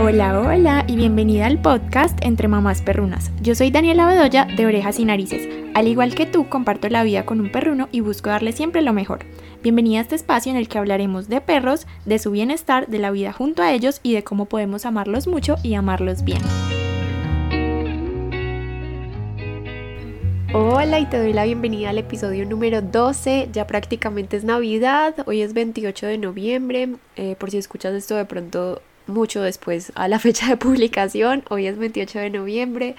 Hola, hola y bienvenida al podcast Entre Mamás Perrunas. Yo soy Daniela Bedoya de Orejas y Narices. Al igual que tú, comparto la vida con un perruno y busco darle siempre lo mejor. Bienvenida a este espacio en el que hablaremos de perros, de su bienestar, de la vida junto a ellos y de cómo podemos amarlos mucho y amarlos bien. Hola y te doy la bienvenida al episodio número 12, ya prácticamente es Navidad, hoy es 28 de noviembre, eh, por si escuchas esto de pronto mucho después a la fecha de publicación. Hoy es 28 de noviembre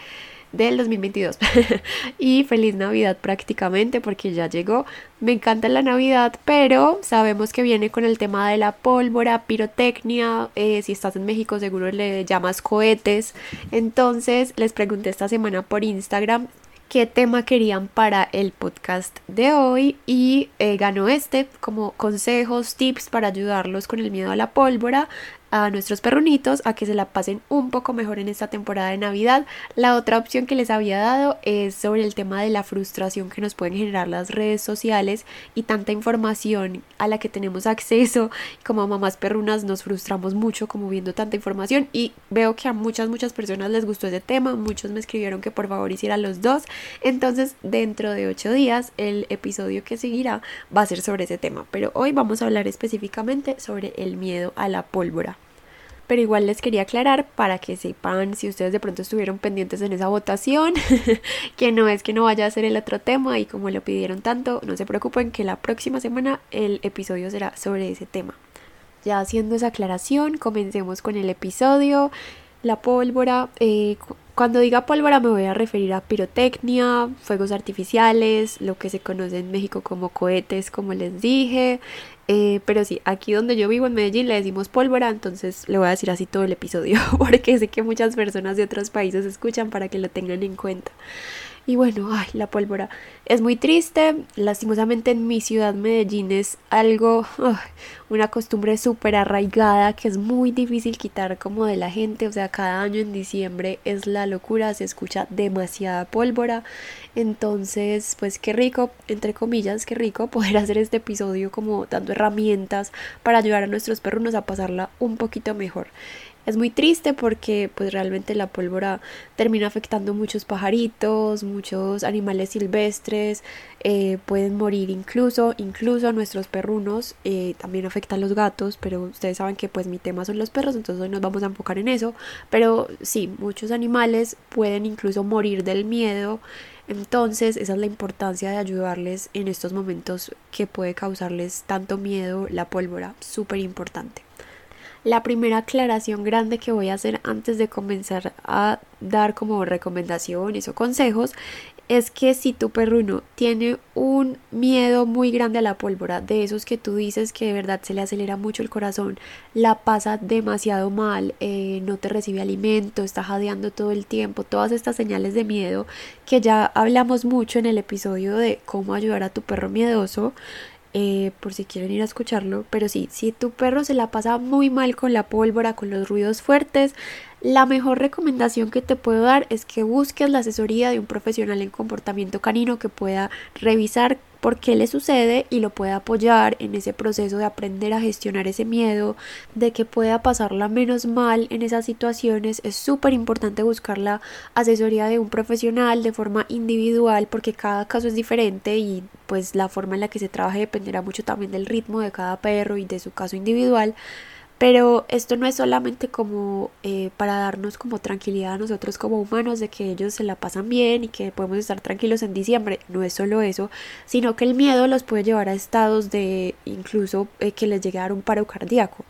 del 2022 y feliz Navidad prácticamente porque ya llegó. Me encanta la Navidad, pero sabemos que viene con el tema de la pólvora, pirotecnia. Eh, si estás en México, seguro le llamas cohetes. Entonces, les pregunté esta semana por Instagram qué tema querían para el podcast de hoy y eh, ganó este como consejos, tips para ayudarlos con el miedo a la pólvora a nuestros perrunitos a que se la pasen un poco mejor en esta temporada de Navidad. La otra opción que les había dado es sobre el tema de la frustración que nos pueden generar las redes sociales y tanta información a la que tenemos acceso. Como mamás perrunas nos frustramos mucho como viendo tanta información y veo que a muchas, muchas personas les gustó ese tema. Muchos me escribieron que por favor hiciera los dos. Entonces dentro de ocho días el episodio que seguirá va a ser sobre ese tema. Pero hoy vamos a hablar específicamente sobre el miedo a la pólvora pero igual les quería aclarar para que sepan si ustedes de pronto estuvieron pendientes en esa votación, que no es que no vaya a ser el otro tema y como lo pidieron tanto, no se preocupen que la próxima semana el episodio será sobre ese tema. Ya haciendo esa aclaración, comencemos con el episodio. La pólvora, eh, cuando diga pólvora me voy a referir a pirotecnia, fuegos artificiales, lo que se conoce en México como cohetes, como les dije, eh, pero sí, aquí donde yo vivo en Medellín le decimos pólvora, entonces le voy a decir así todo el episodio, porque sé que muchas personas de otros países escuchan para que lo tengan en cuenta. Y bueno, ay, la pólvora es muy triste. Lastimosamente en mi ciudad Medellín es algo, una costumbre súper arraigada que es muy difícil quitar como de la gente. O sea, cada año en diciembre es la locura, se escucha demasiada pólvora. Entonces, pues qué rico, entre comillas, qué rico poder hacer este episodio como dando herramientas para ayudar a nuestros perros a pasarla un poquito mejor. Es muy triste porque pues realmente la pólvora termina afectando muchos pajaritos, muchos animales silvestres, eh, pueden morir incluso, incluso nuestros perrunos, eh, también afecta a los gatos, pero ustedes saben que pues mi tema son los perros, entonces hoy nos vamos a enfocar en eso, pero sí, muchos animales pueden incluso morir del miedo. Entonces, esa es la importancia de ayudarles en estos momentos que puede causarles tanto miedo la pólvora, súper importante. La primera aclaración grande que voy a hacer antes de comenzar a dar como recomendaciones o consejos es que si tu perruno tiene un miedo muy grande a la pólvora, de esos que tú dices que de verdad se le acelera mucho el corazón, la pasa demasiado mal, eh, no te recibe alimento, está jadeando todo el tiempo, todas estas señales de miedo que ya hablamos mucho en el episodio de cómo ayudar a tu perro miedoso, eh, por si quieren ir a escucharlo. Pero sí, si tu perro se la pasa muy mal con la pólvora, con los ruidos fuertes, la mejor recomendación que te puedo dar es que busques la asesoría de un profesional en comportamiento canino que pueda revisar por qué le sucede y lo pueda apoyar en ese proceso de aprender a gestionar ese miedo, de que pueda pasarla menos mal en esas situaciones. Es súper importante buscar la asesoría de un profesional de forma individual porque cada caso es diferente y pues la forma en la que se trabaje dependerá mucho también del ritmo de cada perro y de su caso individual. Pero esto no es solamente como eh, para darnos como tranquilidad a nosotros como humanos de que ellos se la pasan bien y que podemos estar tranquilos en diciembre. No es solo eso, sino que el miedo los puede llevar a estados de incluso eh, que les llegue a dar un paro cardíaco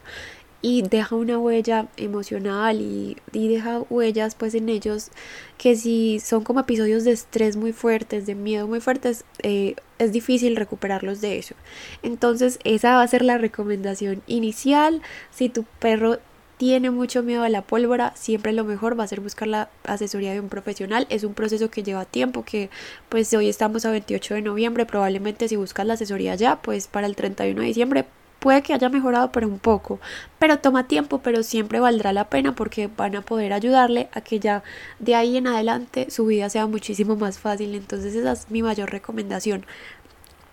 y deja una huella emocional y, deja huellas pues en ellos que si son como episodios de estrés muy fuertes, de miedo muy fuertes, eh, es difícil recuperarlos de eso. Entonces esa va a ser la recomendación inicial. Si tu perro tiene mucho miedo a la pólvora, siempre lo mejor va a ser buscar la asesoría de un profesional. Es un proceso que lleva tiempo, que pues hoy estamos a 28 de noviembre, probablemente si buscas la asesoría ya, pues para el 31 de diciembre Puede que haya mejorado, pero un poco. Pero toma tiempo, pero siempre valdrá la pena porque van a poder ayudarle a que ya de ahí en adelante su vida sea muchísimo más fácil. Entonces esa es mi mayor recomendación.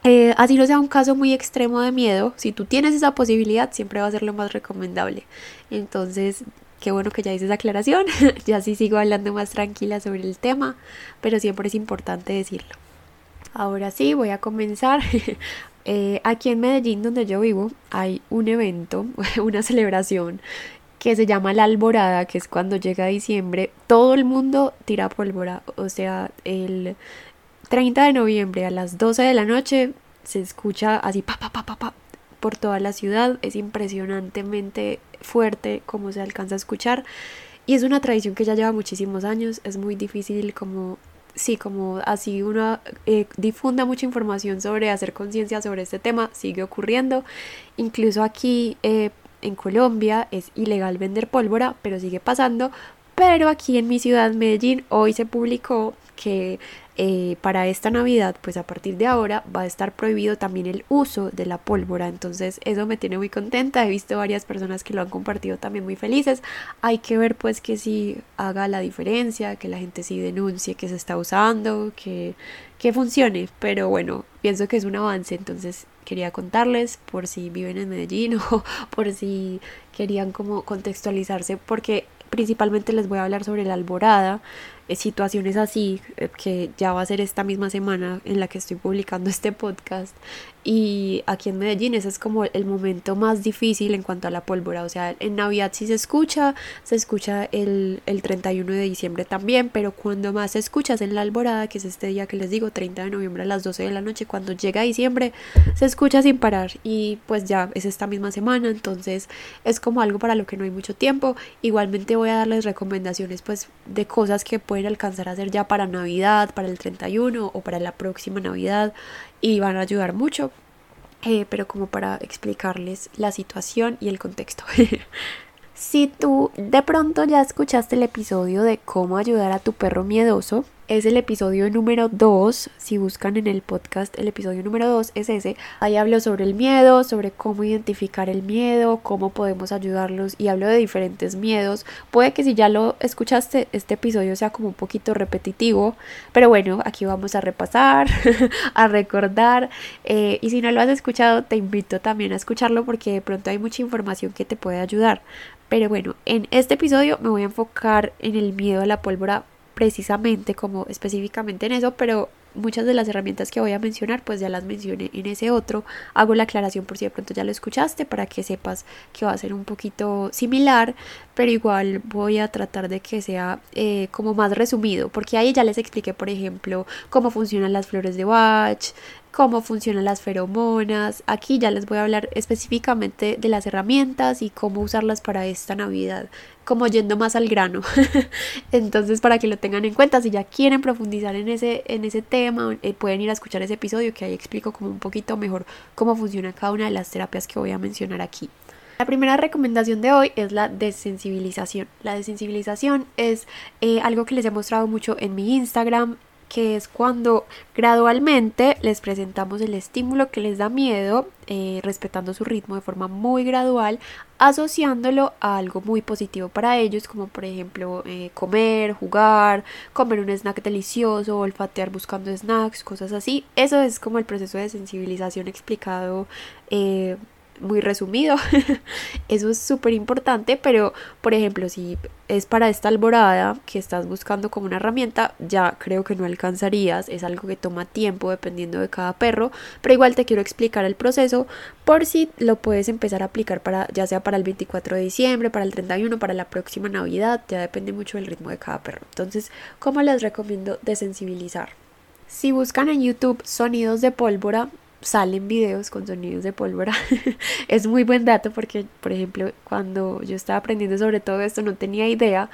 Eh, así no sea un caso muy extremo de miedo, si tú tienes esa posibilidad, siempre va a ser lo más recomendable. Entonces, qué bueno que ya hice esa aclaración, ya sí sigo hablando más tranquila sobre el tema, pero siempre es importante decirlo. Ahora sí, voy a comenzar. Eh, aquí en Medellín, donde yo vivo, hay un evento, una celebración que se llama la alborada, que es cuando llega diciembre, todo el mundo tira pólvora, o sea, el 30 de noviembre a las 12 de la noche se escucha así pa pa pa pa pa por toda la ciudad, es impresionantemente fuerte como se alcanza a escuchar. Y es una tradición que ya lleva muchísimos años, es muy difícil como sí, como así uno eh, difunda mucha información sobre hacer conciencia sobre este tema, sigue ocurriendo. Incluso aquí eh, en Colombia es ilegal vender pólvora, pero sigue pasando. Pero aquí en mi ciudad, Medellín, hoy se publicó que eh, para esta Navidad, pues a partir de ahora va a estar prohibido también el uso de la pólvora. Entonces eso me tiene muy contenta. He visto varias personas que lo han compartido también muy felices. Hay que ver pues que si haga la diferencia, que la gente sí denuncie que se está usando, que, que funcione. Pero bueno, pienso que es un avance. Entonces quería contarles por si viven en Medellín o por si querían como contextualizarse porque principalmente les voy a hablar sobre la alborada situaciones así, eh, que ya va a ser esta misma semana en la que estoy publicando este podcast. Y aquí en Medellín ese es como el momento más difícil en cuanto a la pólvora. O sea, en Navidad sí se escucha, se escucha el, el 31 de diciembre también, pero cuando más se escucha es en la alborada, que es este día que les digo, 30 de noviembre a las 12 de la noche. Cuando llega diciembre se escucha sin parar y pues ya es esta misma semana, entonces es como algo para lo que no hay mucho tiempo. Igualmente voy a darles recomendaciones pues de cosas que pueden alcanzar a hacer ya para Navidad, para el 31 o para la próxima Navidad y van a ayudar mucho, eh, pero como para explicarles la situación y el contexto. si tú de pronto ya escuchaste el episodio de cómo ayudar a tu perro miedoso, es el episodio número 2. Si buscan en el podcast, el episodio número 2 es ese. Ahí hablo sobre el miedo, sobre cómo identificar el miedo, cómo podemos ayudarlos y hablo de diferentes miedos. Puede que si ya lo escuchaste, este episodio sea como un poquito repetitivo, pero bueno, aquí vamos a repasar, a recordar. Eh, y si no lo has escuchado, te invito también a escucharlo porque de pronto hay mucha información que te puede ayudar. Pero bueno, en este episodio me voy a enfocar en el miedo a la pólvora precisamente como específicamente en eso, pero muchas de las herramientas que voy a mencionar pues ya las mencioné en ese otro. Hago la aclaración por si de pronto ya lo escuchaste para que sepas que va a ser un poquito similar, pero igual voy a tratar de que sea eh, como más resumido, porque ahí ya les expliqué por ejemplo cómo funcionan las flores de Bach, cómo funcionan las feromonas. Aquí ya les voy a hablar específicamente de las herramientas y cómo usarlas para esta Navidad, como yendo más al grano. Entonces, para que lo tengan en cuenta, si ya quieren profundizar en ese, en ese tema, eh, pueden ir a escuchar ese episodio que ahí explico como un poquito mejor cómo funciona cada una de las terapias que voy a mencionar aquí. La primera recomendación de hoy es la desensibilización. La desensibilización es eh, algo que les he mostrado mucho en mi Instagram que es cuando gradualmente les presentamos el estímulo que les da miedo, eh, respetando su ritmo de forma muy gradual, asociándolo a algo muy positivo para ellos, como por ejemplo eh, comer, jugar, comer un snack delicioso, olfatear buscando snacks, cosas así. Eso es como el proceso de sensibilización explicado. Eh, muy resumido. Eso es súper importante, pero por ejemplo, si es para esta alborada que estás buscando como una herramienta, ya creo que no alcanzarías. Es algo que toma tiempo dependiendo de cada perro, pero igual te quiero explicar el proceso por si lo puedes empezar a aplicar para ya sea para el 24 de diciembre, para el 31, para la próxima Navidad, ya depende mucho del ritmo de cada perro. Entonces, ¿cómo les recomiendo desensibilizar? Si buscan en YouTube sonidos de pólvora, salen videos con sonidos de pólvora. es muy buen dato porque, por ejemplo, cuando yo estaba aprendiendo sobre todo esto no tenía idea.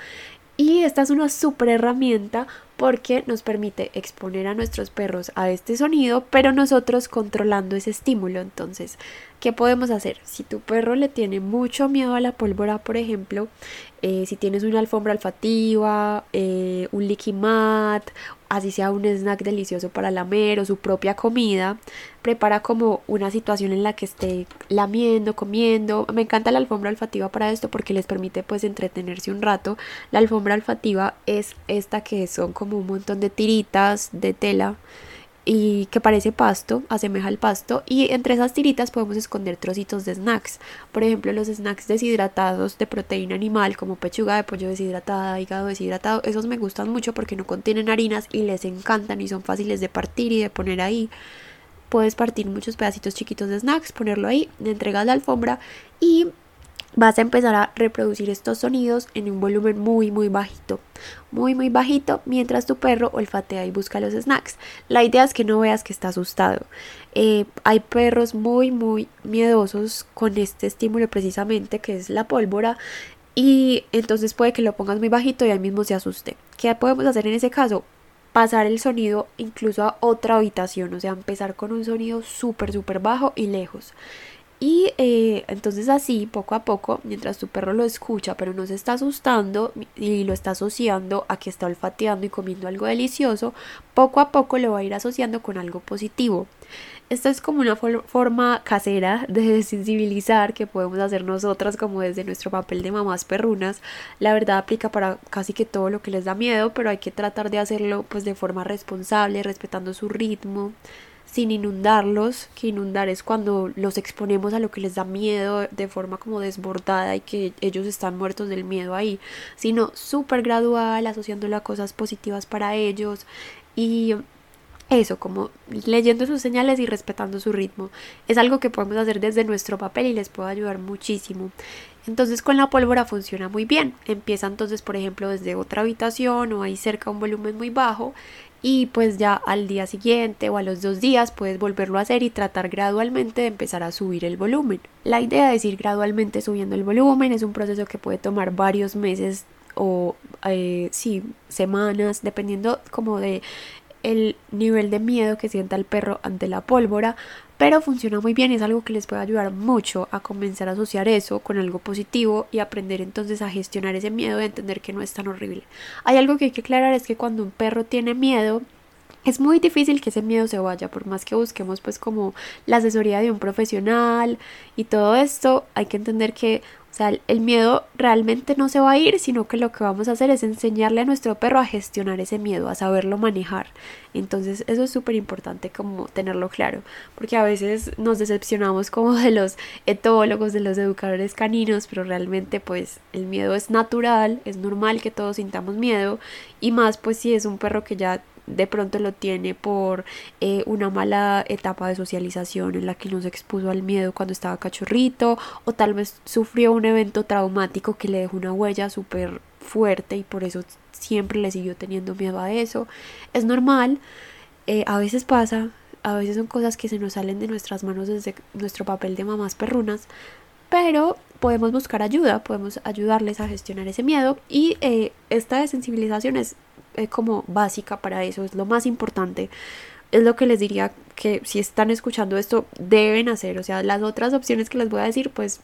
Y esta es una super herramienta porque nos permite exponer a nuestros perros a este sonido, pero nosotros controlando ese estímulo. Entonces, ¿qué podemos hacer? Si tu perro le tiene mucho miedo a la pólvora, por ejemplo, eh, si tienes una alfombra olfativa, eh, un licky mat, así sea un snack delicioso para lamer o su propia comida, prepara como una situación en la que esté lamiendo, comiendo. Me encanta la alfombra olfativa para esto porque les permite pues entretenerse un rato. La alfombra olfativa es esta que son como un montón de tiritas de tela y que parece pasto, asemeja al pasto y entre esas tiritas podemos esconder trocitos de snacks. Por ejemplo, los snacks deshidratados de proteína animal como pechuga de pollo deshidratada, hígado deshidratado, esos me gustan mucho porque no contienen harinas y les encantan y son fáciles de partir y de poner ahí. Puedes partir muchos pedacitos chiquitos de snacks, ponerlo ahí, le entregas la alfombra y vas a empezar a reproducir estos sonidos en un volumen muy muy bajito, muy muy bajito mientras tu perro olfatea y busca los snacks. La idea es que no veas que está asustado. Eh, hay perros muy muy miedosos con este estímulo precisamente que es la pólvora y entonces puede que lo pongas muy bajito y ahí mismo se asuste. ¿Qué podemos hacer en ese caso? pasar el sonido incluso a otra habitación, o sea, empezar con un sonido súper, súper bajo y lejos. Y eh, entonces así, poco a poco, mientras tu perro lo escucha, pero no se está asustando y lo está asociando a que está olfateando y comiendo algo delicioso, poco a poco lo va a ir asociando con algo positivo. Esto es como una forma casera de sensibilizar que podemos hacer nosotras como desde nuestro papel de mamás perrunas. La verdad aplica para casi que todo lo que les da miedo, pero hay que tratar de hacerlo pues de forma responsable, respetando su ritmo, sin inundarlos, que inundar es cuando los exponemos a lo que les da miedo de forma como desbordada y que ellos están muertos del miedo ahí, sino súper gradual, asociándolo a cosas positivas para ellos y eso, como leyendo sus señales y respetando su ritmo. Es algo que podemos hacer desde nuestro papel y les puede ayudar muchísimo. Entonces con la pólvora funciona muy bien. Empieza entonces, por ejemplo, desde otra habitación o ahí cerca un volumen muy bajo y pues ya al día siguiente o a los dos días puedes volverlo a hacer y tratar gradualmente de empezar a subir el volumen. La idea es ir gradualmente subiendo el volumen, es un proceso que puede tomar varios meses o eh, sí, semanas, dependiendo como de el nivel de miedo que sienta el perro ante la pólvora, pero funciona muy bien es algo que les puede ayudar mucho a comenzar a asociar eso con algo positivo y aprender entonces a gestionar ese miedo y entender que no es tan horrible. Hay algo que hay que aclarar es que cuando un perro tiene miedo, es muy difícil que ese miedo se vaya, por más que busquemos pues como la asesoría de un profesional y todo esto, hay que entender que o sea, el miedo realmente no se va a ir, sino que lo que vamos a hacer es enseñarle a nuestro perro a gestionar ese miedo, a saberlo manejar. Entonces eso es súper importante como tenerlo claro, porque a veces nos decepcionamos como de los etólogos, de los educadores caninos, pero realmente pues el miedo es natural, es normal que todos sintamos miedo y más pues si es un perro que ya de pronto lo tiene por eh, una mala etapa de socialización en la que no se expuso al miedo cuando estaba cachorrito o tal vez sufrió un evento traumático que le dejó una huella súper fuerte y por eso siempre le siguió teniendo miedo a eso. Es normal, eh, a veces pasa, a veces son cosas que se nos salen de nuestras manos desde nuestro papel de mamás perrunas, pero podemos buscar ayuda, podemos ayudarles a gestionar ese miedo y eh, esta desensibilización es eh, como básica para eso, es lo más importante. Es lo que les diría que si están escuchando esto deben hacer, o sea, las otras opciones que les voy a decir pues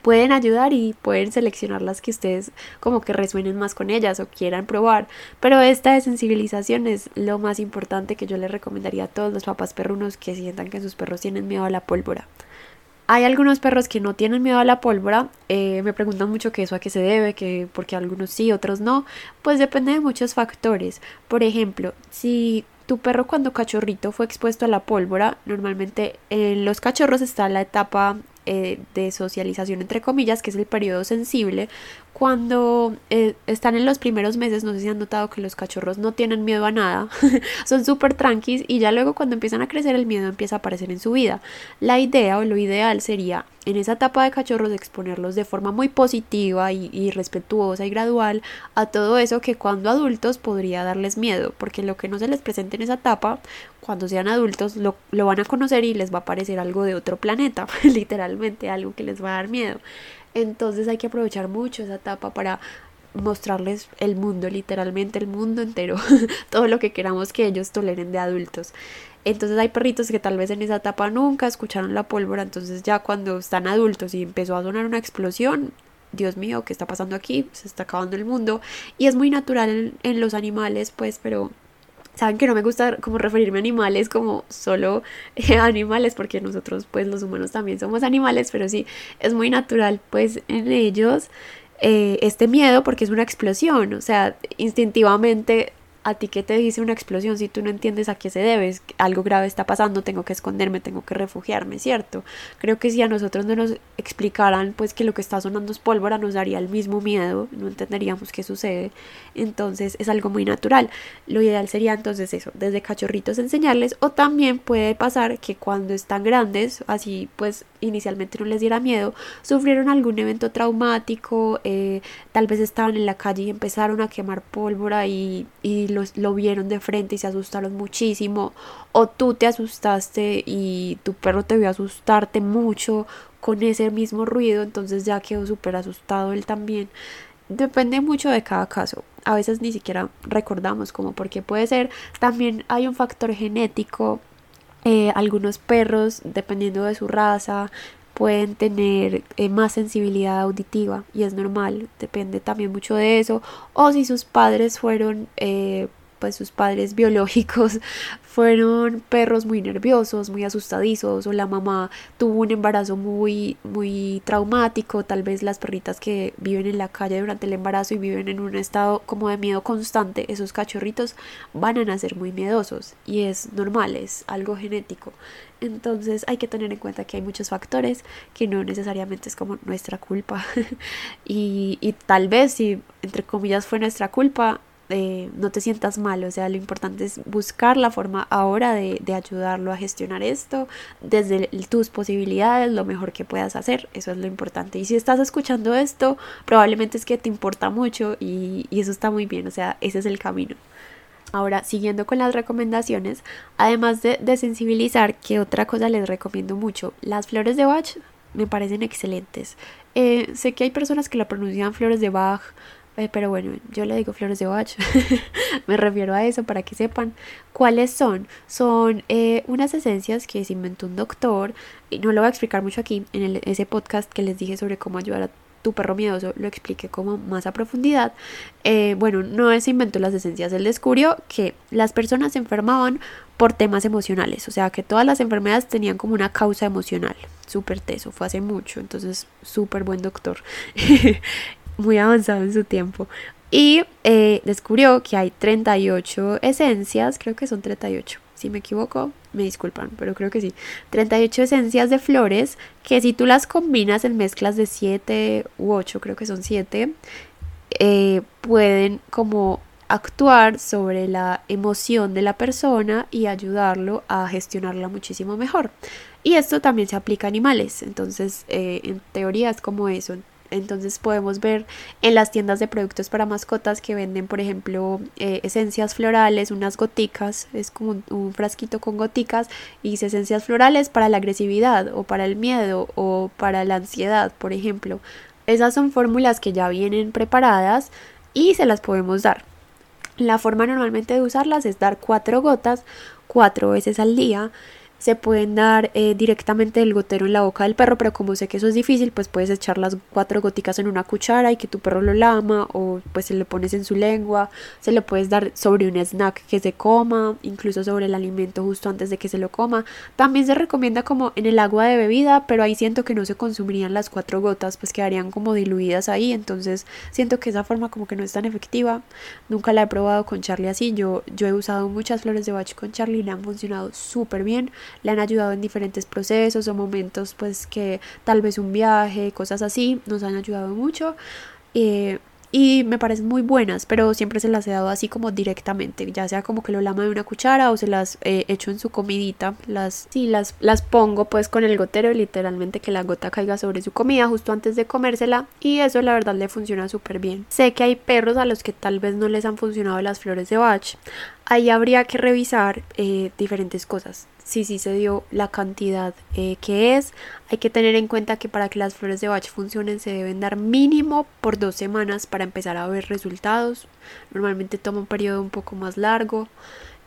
pueden ayudar y pueden seleccionar las que ustedes como que resuenen más con ellas o quieran probar. Pero esta desensibilización es lo más importante que yo les recomendaría a todos los papás perrunos que sientan que sus perros tienen miedo a la pólvora. Hay algunos perros que no tienen miedo a la pólvora, eh, me preguntan mucho qué eso a qué se debe, que porque algunos sí, otros no, pues depende de muchos factores. Por ejemplo, si tu perro cuando cachorrito fue expuesto a la pólvora, normalmente en los cachorros está la etapa eh, de socialización entre comillas, que es el periodo sensible, cuando eh, están en los primeros meses, no sé si han notado que los cachorros no tienen miedo a nada, son súper tranquis y ya luego cuando empiezan a crecer el miedo empieza a aparecer en su vida. La idea o lo ideal sería en esa etapa de cachorros exponerlos de forma muy positiva y, respetuosa y gradual a todo eso que cuando adultos podría darles miedo, porque lo que no se les presente en esa etapa, cuando sean adultos lo, lo van a conocer y les va a parecer algo de otro planeta, literalmente algo que les va a dar miedo. Entonces hay que aprovechar mucho esa etapa para mostrarles el mundo, literalmente el mundo entero, todo lo que queramos que ellos toleren de adultos. Entonces hay perritos que tal vez en esa etapa nunca escucharon la pólvora, entonces ya cuando están adultos y empezó a sonar una explosión, Dios mío, ¿qué está pasando aquí? Se está acabando el mundo. Y es muy natural en, los animales, pues, pero saben que no me gusta como referirme a animales como solo animales porque nosotros pues los humanos también somos animales pero sí es muy natural pues en ellos eh, este miedo porque es una explosión o sea instintivamente a ti que te dice una explosión si tú no entiendes a qué se debe, algo grave está pasando, tengo que esconderme, tengo que refugiarme, ¿cierto? Creo que si a nosotros no nos explicaran pues que lo que está sonando es pólvora nos daría el mismo miedo, no entenderíamos qué sucede, entonces es algo muy natural. Lo ideal sería entonces eso, desde cachorritos enseñarles o también puede pasar que cuando están grandes, así pues inicialmente no les diera miedo, sufrieron algún evento traumático, eh, tal vez estaban en la calle y empezaron a quemar pólvora y, y lo vieron de frente y se asustaron muchísimo, o tú te asustaste y tu perro te vio asustarte mucho con ese mismo ruido, entonces ya quedó súper asustado él también. Depende mucho de cada caso. A veces ni siquiera recordamos como por qué puede ser. También hay un factor genético. Eh, algunos perros, dependiendo de su raza, pueden tener eh, más sensibilidad auditiva y es normal, depende también mucho de eso. O si sus padres fueron eh, pues sus padres biológicos fueron perros muy nerviosos, muy asustadizos o la mamá tuvo un embarazo muy muy traumático, tal vez las perritas que viven en la calle durante el embarazo y viven en un estado como de miedo constante, esos cachorritos van a nacer muy miedosos y es normal, es algo genético. Entonces hay que tener en cuenta que hay muchos factores que no necesariamente es como nuestra culpa y, y tal vez si entre comillas fue nuestra culpa no te sientas mal, o sea, lo importante es buscar la forma ahora de, ayudarlo a gestionar esto desde tus posibilidades, lo mejor que puedas hacer, eso es lo importante. Y si estás escuchando esto, probablemente es que te importa mucho y, y eso está muy bien, o sea, ese es el camino. Ahora, siguiendo con las recomendaciones, además de, de sensibilizar, que otra cosa les recomiendo mucho, las flores de Bach me parecen excelentes. Eh, sé que hay personas que la pronuncian flores de Bach, eh, pero bueno, yo le digo flores de Bach, me refiero a eso para que sepan cuáles son. Son eh, unas esencias que se inventó un doctor, y no lo voy a explicar mucho aquí, en ese podcast que les dije sobre cómo ayudar a tu perro miedoso, lo expliqué como más a profundidad. Eh, bueno, no se inventó las esencias, él descubrió que las personas se enfermaban por temas emocionales, o sea que todas las enfermedades tenían como una causa emocional. Súper teso, fue hace mucho, entonces súper buen doctor. muy avanzado en su tiempo. Y eh, descubrió que hay 38 esencias, creo que son 38, si me equivoco, me disculpan, pero creo que sí. 38 esencias de flores que si tú las combinas en mezclas de 7 u 8, creo que son 7, eh, pueden como actuar sobre la emoción de la persona y ayudarlo a gestionarla muchísimo mejor. Y esto también se aplica a animales, entonces eh, en teoría es como eso. Entonces podemos ver en las tiendas de productos para mascotas que venden, por ejemplo, eh, esencias florales, unas goticas, es como un, frasquito con goticas y dice esencias florales para la agresividad o para el miedo o para la ansiedad, por ejemplo. Esas son fórmulas que ya vienen preparadas y se las podemos dar. La forma normalmente de usarlas es dar cuatro gotas cuatro veces al día se pueden dar eh, directamente del gotero en la boca del perro, pero como sé que eso es difícil, pues puedes echar las cuatro goticas en una cuchara y que tu perro lo lama, o pues se lo pones en su lengua, se lo puedes dar sobre un snack que se coma, incluso sobre el alimento justo antes de que se lo coma. También se recomienda como en el agua de bebida, pero ahí siento que no se consumirían las cuatro gotas, pues quedarían como diluidas ahí, entonces siento que esa forma como que no es tan efectiva. Nunca la he probado con Charlie así, yo, yo he usado muchas flores de bach con Charlie y le han funcionado súper bien le han ayudado en diferentes procesos o momentos pues que tal vez un viaje, cosas así, nos han ayudado mucho. Eh, y me parecen muy buenas, pero siempre se las he dado así como directamente, ya sea como que lo lama de una cuchara o se las he hecho en su comidita, las sí las las pongo pues con el gotero literalmente que la gota caiga sobre su comida justo antes de comérsela y eso la verdad le funciona súper bien. Sé que hay perros a los que tal vez no les han funcionado las flores de Bach, ahí habría que revisar eh, diferentes cosas si sí se dio la cantidad eh, que es. Hay que tener en cuenta que para que las flores de Bach funcionen se deben dar mínimo por dos semanas para empezar a ver resultados. Normalmente toma un periodo un poco más largo.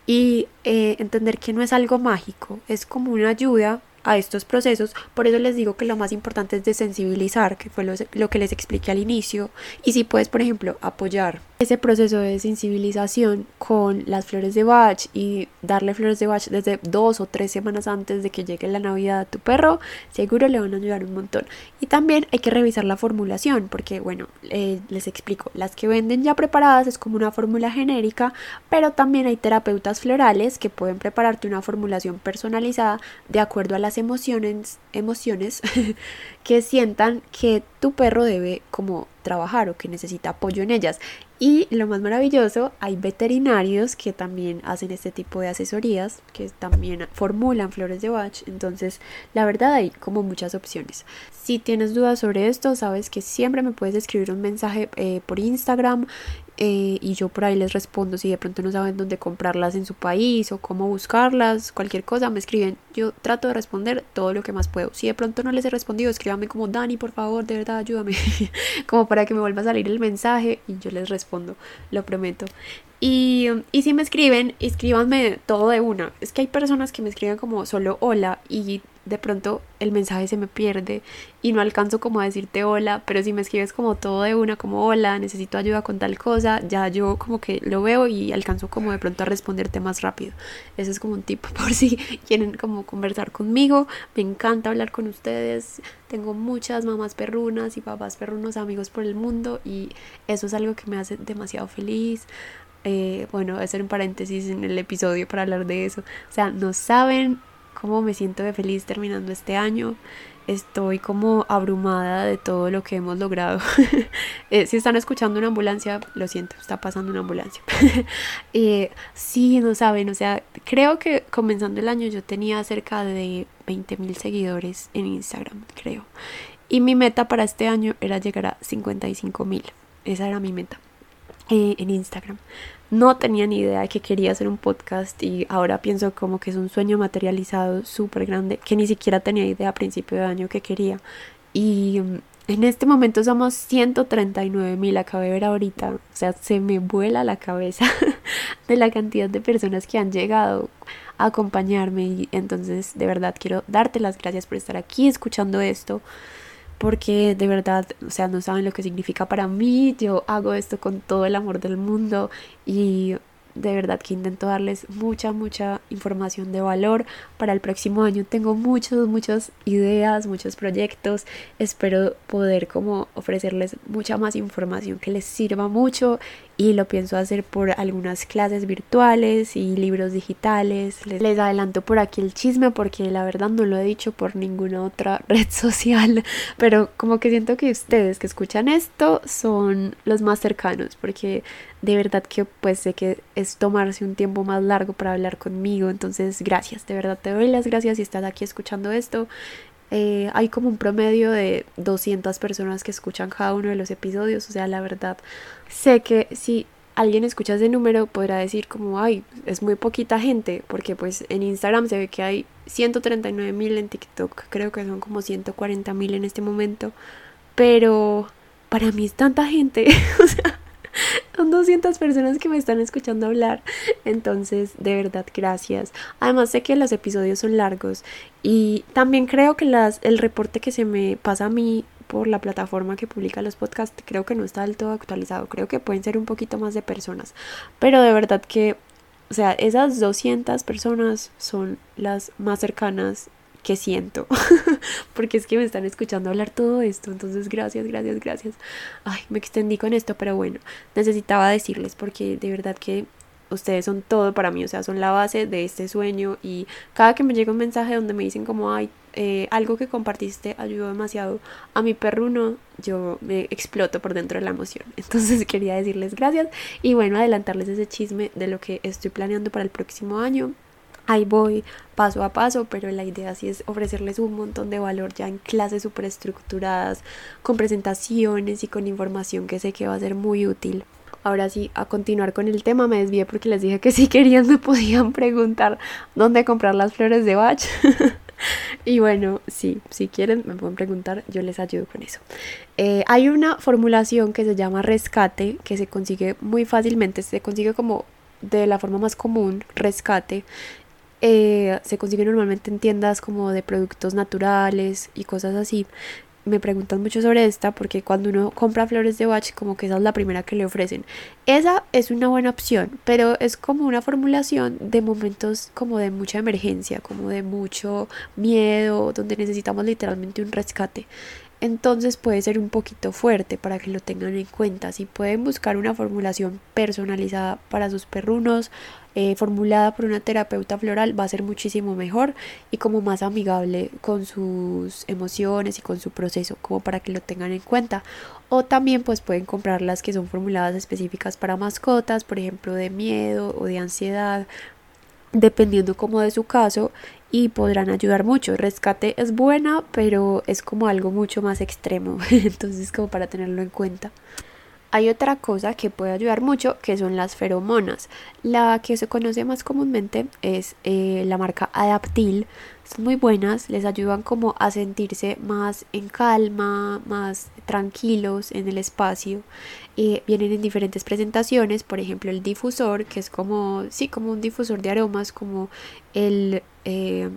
Y eh, entender que no es algo mágico, es como una ayuda a estos procesos. Por eso les digo que lo más importante es desensibilizar, que fue lo, que les expliqué al inicio. Y si puedes, por ejemplo, apoyar ese proceso de sensibilización con las flores de Bach y darle flores de Bach desde dos o tres semanas antes de que llegue la Navidad a tu perro, seguro le van a ayudar un montón. Y también hay que revisar la formulación, porque bueno, eh, les explico, las que venden ya preparadas es como una fórmula genérica, pero también hay terapeutas florales que pueden prepararte una formulación personalizada de acuerdo a las emociones, emociones que sientan que tu perro debe como trabajar o que necesita apoyo en ellas. Y lo más maravilloso, hay veterinarios que también hacen este tipo de asesorías, que también formulan flores de Bach. Entonces, la verdad hay como muchas opciones. Si tienes dudas sobre esto, sabes que siempre me puedes escribir un mensaje eh, por Instagram eh, y yo por ahí les respondo si de pronto no saben dónde comprarlas en su país o cómo buscarlas, cualquier cosa me escriben. Yo trato de responder todo lo que más puedo. Si de pronto no les he respondido, escríbanme como Dani, por favor, de verdad, ayúdame. como para que me vuelva a salir el mensaje y yo les respondo, lo prometo. Y, y si me escriben, escríbanme todo de una. Es que hay personas que me escriben como solo hola y de pronto el mensaje se me pierde y no alcanzo como a decirte hola, pero si me escribes como todo de una, como hola, necesito ayuda con tal cosa, ya yo como que lo veo y alcanzo como de pronto a responderte más rápido. Ese es como un tipo por si quieren como conversar conmigo, me encanta hablar con ustedes, tengo muchas mamás perrunas y papás perrunos amigos por el mundo y eso es algo que me hace demasiado feliz. Eh, bueno, voy a hacer un paréntesis en el episodio para hablar de eso. O sea, no saben cómo me siento de feliz terminando este año. Estoy como abrumada de todo lo que hemos logrado. Eh, si están escuchando una ambulancia, lo siento, está pasando una ambulancia. eh, sí, no saben, o sea, creo que comenzando el año yo tenía cerca de 20 mil seguidores en Instagram, creo. Y mi meta para este año era llegar a 55 mil. Esa era mi meta eh, en Instagram no tenía ni idea de que quería hacer un podcast y ahora pienso como que es un sueño materializado súper grande que ni siquiera tenía idea a principio de año que quería. Y mm, en este momento somos 139 mil, acabé de ver ahorita, o sea, se me vuela la cabeza de la cantidad de personas que han llegado a acompañarme y entonces de verdad quiero darte las gracias por estar aquí escuchando esto porque de verdad, o sea, no saben lo que significa para mí. Yo hago esto con todo el amor del mundo y de verdad que intento darles mucha, mucha información de valor. Para el próximo año tengo muchas, muchas ideas, muchos proyectos. Espero poder como ofrecerles mucha más información que les sirva mucho y lo pienso hacer por algunas clases virtuales y libros digitales. Les, adelanto por aquí el chisme porque la verdad no lo he dicho por ninguna otra red social, pero como que siento que ustedes que escuchan esto son los más cercanos porque de verdad que pues sé que es tomarse un tiempo más largo para hablar conmigo, entonces gracias, de verdad te doy las gracias si estás aquí escuchando esto. Eh, hay como un promedio de 200 personas que escuchan cada uno de los episodios, o sea, la verdad, sé que si alguien escucha ese número podrá decir como, ay, es muy poquita gente, porque pues en Instagram se ve que hay 139 mil, en TikTok creo que son como 140 mil en este momento, pero para mí es tanta gente, o sea, son 200 personas que me están escuchando hablar. Entonces, de verdad, gracias. Además, sé que los episodios son largos y también creo que las, el reporte que se me pasa a mí por la plataforma que publica los podcasts creo que no está del todo actualizado. Creo que pueden ser un poquito más de personas. Pero de verdad que, o sea, esas 200 personas son las más cercanas que siento, porque es que me están escuchando hablar todo esto, entonces gracias, gracias, gracias. Ay, me extendí con esto, pero bueno, necesitaba decirles porque de verdad que ustedes son todo para mí, o sea, son la base de este sueño y cada que me llega un mensaje donde me dicen como, ay, eh, algo que compartiste ayudó demasiado a mi perruno, yo me exploto por dentro de la emoción. Entonces quería decirles gracias y bueno, adelantarles ese chisme de lo que estoy planeando para el próximo año ahí voy paso a paso, pero la idea sí es ofrecerles un montón de valor ya en clases súper estructuradas, con presentaciones y con información que sé que va a ser muy útil. Ahora sí, a continuar con el tema, me desvié porque les dije que si querían me podían preguntar dónde comprar las flores de Bach. y bueno, sí, si quieren me pueden preguntar, yo les ayudo con eso. Eh, hay una formulación que se llama rescate, que se consigue muy fácilmente, se consigue como de la forma más común, rescate, Eh, se consiguen normalmente en tiendas como de productos naturales y cosas así me preguntan mucho sobre esta porque cuando uno compra flores de Bach como que esa es la primera que le ofrecen. Esa es una buena opción, pero es como una formulación de momentos como de mucha emergencia, como de mucho miedo, donde necesitamos literalmente un rescate. Entonces puede ser un poquito fuerte para que lo tengan en cuenta. Si pueden buscar una formulación personalizada para sus perrunos, eh, formulada por una terapeuta floral va a ser muchísimo mejor y como más amigable con sus emociones y con su proceso, como para que lo tengan en cuenta. O también pues pueden comprar las que son formuladas específicas para mascotas, por ejemplo de miedo o de ansiedad, dependiendo como de su caso y podrán ayudar mucho. Rescate es buena, pero es como algo mucho más extremo, entonces como para tenerlo en cuenta. Hay otra cosa que puede ayudar mucho que son las feromonas. La que se conoce más comúnmente es eh, la marca Adaptil. Son muy buenas, les ayudan como a sentirse más en calma, más tranquilos en el espacio. Vienen en diferentes presentaciones, por ejemplo el difusor, que es como, sí, como un difusor de aromas, como el... Eh,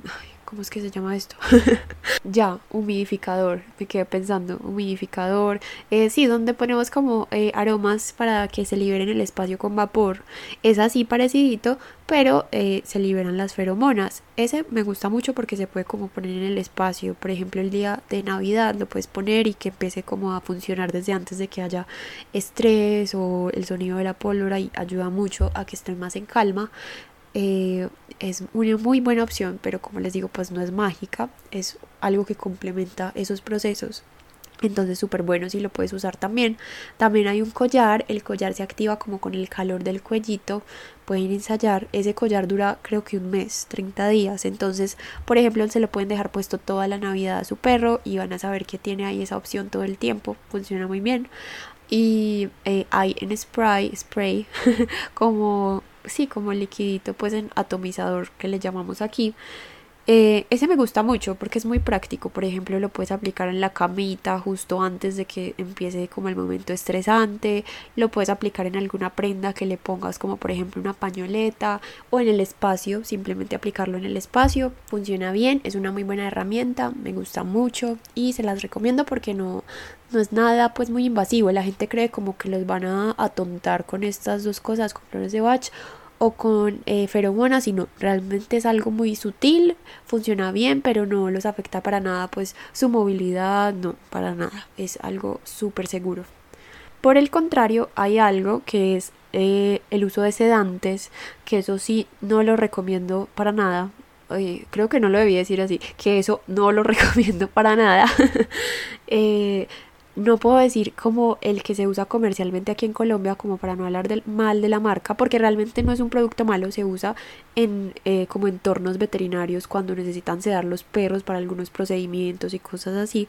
¿Cómo es que se llama esto? ya, humidificador. Me quedé pensando, humidificador. Eh, sí, donde ponemos como eh, aromas para que se liberen el espacio con vapor. Es así parecidito, pero eh, se liberan las feromonas. Ese me gusta mucho porque se puede como poner en el espacio. Por ejemplo, el día de Navidad lo puedes poner y que empiece como a funcionar desde antes de que haya estrés o el sonido de la pólvora y ayuda mucho a que estén más en calma. Eh, es una muy buena opción, pero como les digo, pues no es mágica, es algo que complementa esos procesos. Entonces súper bueno si lo puedes usar también. También hay un collar, el collar se activa como con el calor del cuellito. Pueden ensayar, ese collar dura creo que un mes, 30 días. Entonces, por ejemplo, se lo pueden dejar puesto toda la Navidad a su perro y van a saber que tiene ahí esa opción todo el tiempo. Funciona muy bien. Y eh, hay en spray, spray como sí, como el liquidito, pues en atomizador que le llamamos aquí. Eh, ese me gusta mucho porque es muy práctico. Por ejemplo, lo puedes aplicar en la camita justo antes de que empiece como el momento estresante. Lo puedes aplicar en alguna prenda que le pongas, como por ejemplo una pañoleta o en el espacio. Simplemente aplicarlo en el espacio. Funciona bien, es una muy buena herramienta. Me gusta mucho y se las recomiendo porque no, no es nada pues muy invasivo. La gente cree como que los van a atontar con estas dos cosas, con flores de bach o con eh, feromonas, sino realmente es algo muy sutil, funciona bien, pero no los afecta para nada, pues su movilidad, no, para nada, es algo súper seguro. Por el contrario, hay algo que es eh, el uso de sedantes, que eso sí no lo recomiendo para nada. creo que no lo debí decir así, que eso no lo recomiendo para nada. eh, no puedo decir como el que se usa comercialmente aquí en Colombia como para no hablar del mal de la marca porque realmente no es un producto malo se usa en eh, como entornos veterinarios cuando necesitan sedar los perros para algunos procedimientos y cosas así.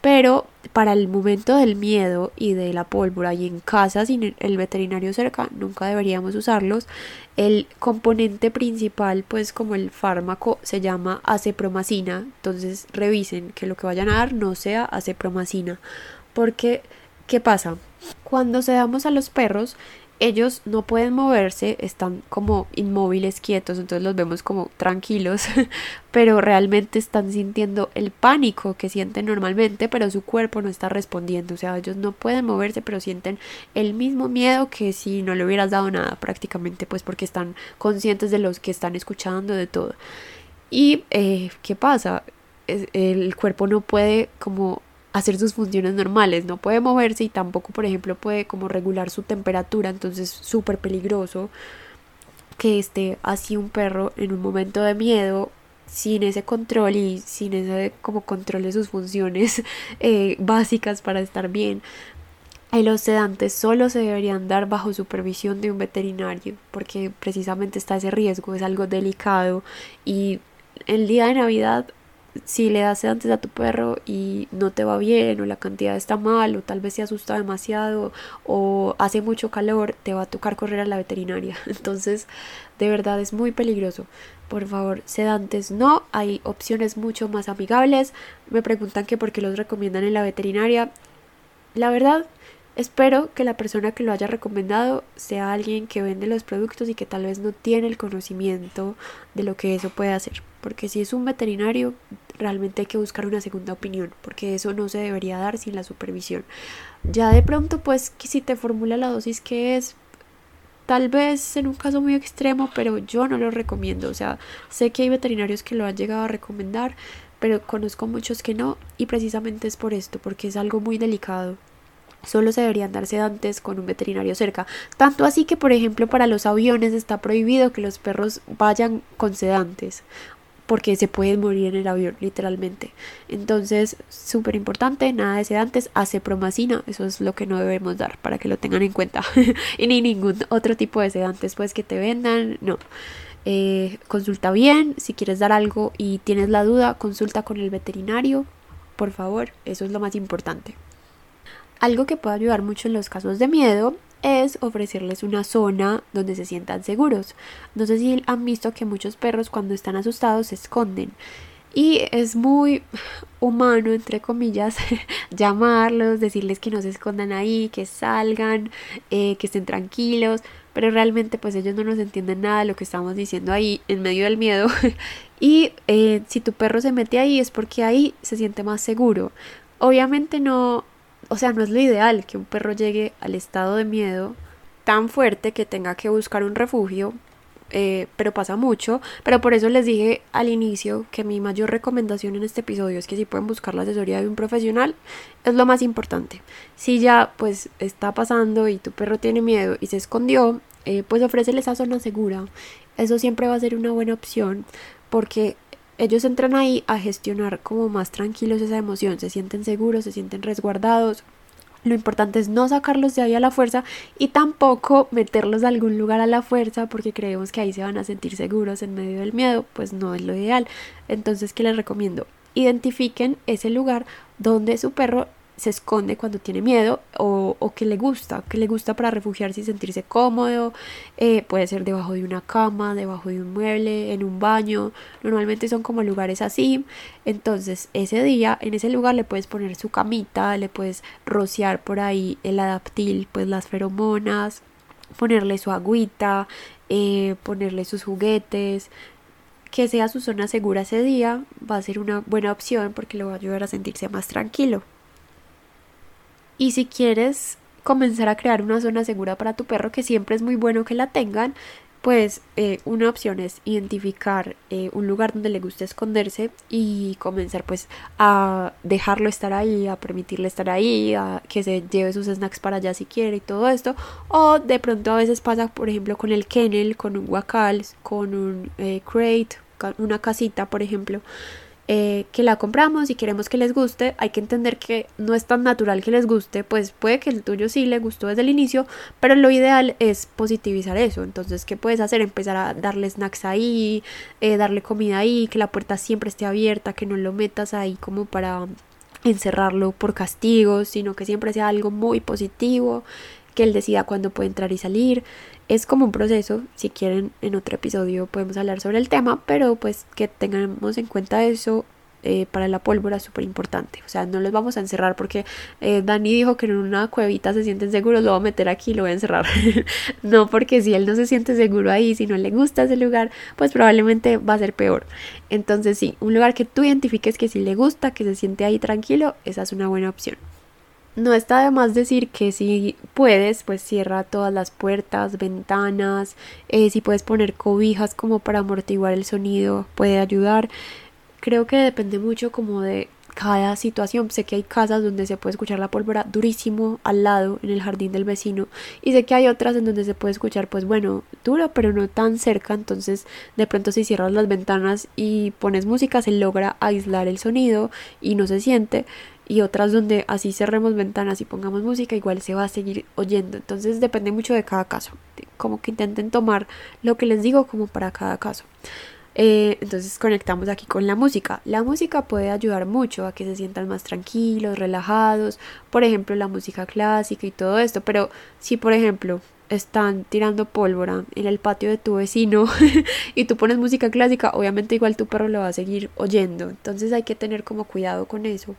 Pero para el momento del miedo y de la pólvora y en casa sin el veterinario cerca nunca deberíamos usarlos. El componente principal pues como el fármaco se llama acepromacina entonces revisen que lo que vayan a dar no sea acepromacina porque, ¿qué pasa? Cuando sedamos a los perros, ellos no pueden moverse, están como inmóviles, quietos, entonces los vemos como tranquilos, pero realmente están sintiendo el pánico que sienten normalmente, pero su cuerpo no está respondiendo, o sea, ellos no pueden moverse, pero sienten el mismo miedo que si no le hubieras dado nada prácticamente, pues porque están conscientes de los que están escuchando, de todo. Y, eh, ¿qué pasa? El cuerpo no puede como hacer sus funciones normales, no puede moverse y tampoco, por ejemplo, puede como regular su temperatura, entonces súper peligroso que esté así un perro en un momento de miedo sin ese control y sin ese como control de sus funciones eh, básicas para estar bien. Y los sedantes solo se deberían dar bajo supervisión de un veterinario porque precisamente está ese riesgo, es algo delicado y el día de Navidad si le das antes a tu perro y no te va bien o la cantidad está mal o tal vez se asusta demasiado o hace mucho calor, te va a tocar correr a la veterinaria. Entonces, de verdad es muy peligroso. Por favor, sedantes no, hay opciones mucho más amigables. Me preguntan que por qué los recomiendan en la veterinaria. La verdad, Espero que la persona que lo haya recomendado sea alguien que vende los productos y que tal vez no tiene el conocimiento de lo que eso puede hacer. Porque si es un veterinario, realmente hay que buscar una segunda opinión, porque eso no se debería dar sin la supervisión. Ya de pronto, pues, si te formula la dosis que es, tal vez en un caso muy extremo, pero yo no lo recomiendo. O sea, sé que hay veterinarios que lo han llegado a recomendar, pero conozco muchos que no, y precisamente es por esto, porque es algo muy delicado solo se deberían dar sedantes con un veterinario cerca. Tanto así que, por ejemplo, para los aviones está prohibido que los perros vayan con sedantes porque se pueden morir en el avión, literalmente. Entonces, súper importante, nada de sedantes, acepromacina, eso es lo que no debemos dar, para que lo tengan en cuenta. y ni ningún otro tipo de sedantes, pues que te vendan, no. Eh, consulta bien, si quieres dar algo y tienes la duda, consulta con el veterinario, por favor, eso es lo más importante. Algo que puede ayudar mucho en los casos de miedo es ofrecerles una zona donde se sientan seguros. No sé si han visto que muchos perros cuando están asustados se esconden. Y es muy humano, entre comillas, llamarlos, decirles que no se escondan ahí, que salgan, eh, que estén tranquilos, pero realmente pues ellos no nos entienden nada de lo que estamos diciendo ahí en medio del miedo. y eh, si tu perro se mete ahí es porque ahí se siente más seguro. Obviamente no, o sea, no es lo ideal que un perro llegue al estado de miedo tan fuerte que tenga que buscar un refugio, eh, pero pasa mucho. Pero por eso les dije al inicio que mi mayor recomendación en este episodio es que si pueden buscar la asesoría de un profesional, es lo más importante. Si ya pues está pasando y tu perro tiene miedo y se escondió, eh, pues ofrécele esa zona segura. Eso siempre va a ser una buena opción porque ellos entran ahí a gestionar como más tranquilos esa emoción, se sienten seguros, se sienten resguardados. Lo importante es no sacarlos de ahí a la fuerza y tampoco meterlos a algún lugar a la fuerza porque creemos que ahí se van a sentir seguros en medio del miedo, pues no es lo ideal. Entonces, ¿qué les recomiendo? Identifiquen ese lugar donde su perro se esconde cuando tiene miedo o, o, que le gusta, que le gusta para refugiarse y sentirse cómodo. Eh, puede ser debajo de una cama, debajo de un mueble, en un baño. Normalmente son como lugares así. Entonces ese día en ese lugar le puedes poner su camita, le puedes rociar por ahí el adaptil, pues las feromonas, ponerle su agüita, eh, ponerle sus juguetes, que sea su zona segura ese día va a ser una buena opción porque le va a ayudar a sentirse más tranquilo. Y si quieres comenzar a crear una zona segura para tu perro, que siempre es muy bueno que la tengan, pues eh, una opción es identificar eh, un lugar donde le guste esconderse y comenzar pues a dejarlo estar ahí, a permitirle estar ahí, a que se lleve sus snacks para allá si quiere y todo esto. O de pronto a veces pasa, por ejemplo, con el kennel, con un guacal, con un eh, crate, una casita, por ejemplo, eh, que la compramos y queremos que les guste, hay que entender que no es tan natural que les guste, pues puede que el tuyo sí le gustó desde el inicio, pero lo ideal es positivizar eso. Entonces, ¿qué puedes hacer? Empezar a darle snacks ahí, eh, darle comida ahí, que la puerta siempre esté abierta, que no lo metas ahí como para encerrarlo por castigos, sino que siempre sea algo muy positivo, que él decida cuándo puede entrar y salir. Es como un proceso, si quieren en otro episodio podemos hablar sobre el tema, pero pues que tengamos en cuenta eso eh, para la pólvora es súper importante. O sea, no los vamos a encerrar porque eh, Dani dijo que en una cuevita se sienten seguros, lo voy a meter aquí y lo voy a encerrar. no, porque si él no se siente seguro ahí, si no le gusta ese lugar, pues probablemente va a ser peor. Entonces sí, un lugar que tú identifiques que si le gusta, que se siente ahí tranquilo, esa es una buena opción. No está de más decir que si puedes, pues cierra todas las puertas, ventanas, eh, si puedes poner cobijas como para amortiguar el sonido, puede ayudar. Creo que depende mucho como de cada situación. Sé que hay casas donde se puede escuchar la pólvora durísimo al lado en el jardín del vecino y sé que hay otras en donde se puede escuchar pues bueno, duro pero no tan cerca, entonces de pronto si cierras las ventanas y pones música se logra aislar el sonido y no se siente y otras donde así cerremos ventanas y pongamos música, igual se va a seguir oyendo. Entonces depende mucho de cada caso. Como que intenten tomar lo que les digo como para cada caso. Eh, entonces conectamos aquí con la música. La música puede ayudar mucho a que se sientan más tranquilos, relajados. Por ejemplo, la música clásica y todo esto. Pero si, por ejemplo, están tirando pólvora en el patio de tu vecino y tú pones música clásica, obviamente igual tu perro lo va a seguir oyendo. Entonces hay que tener como cuidado con eso.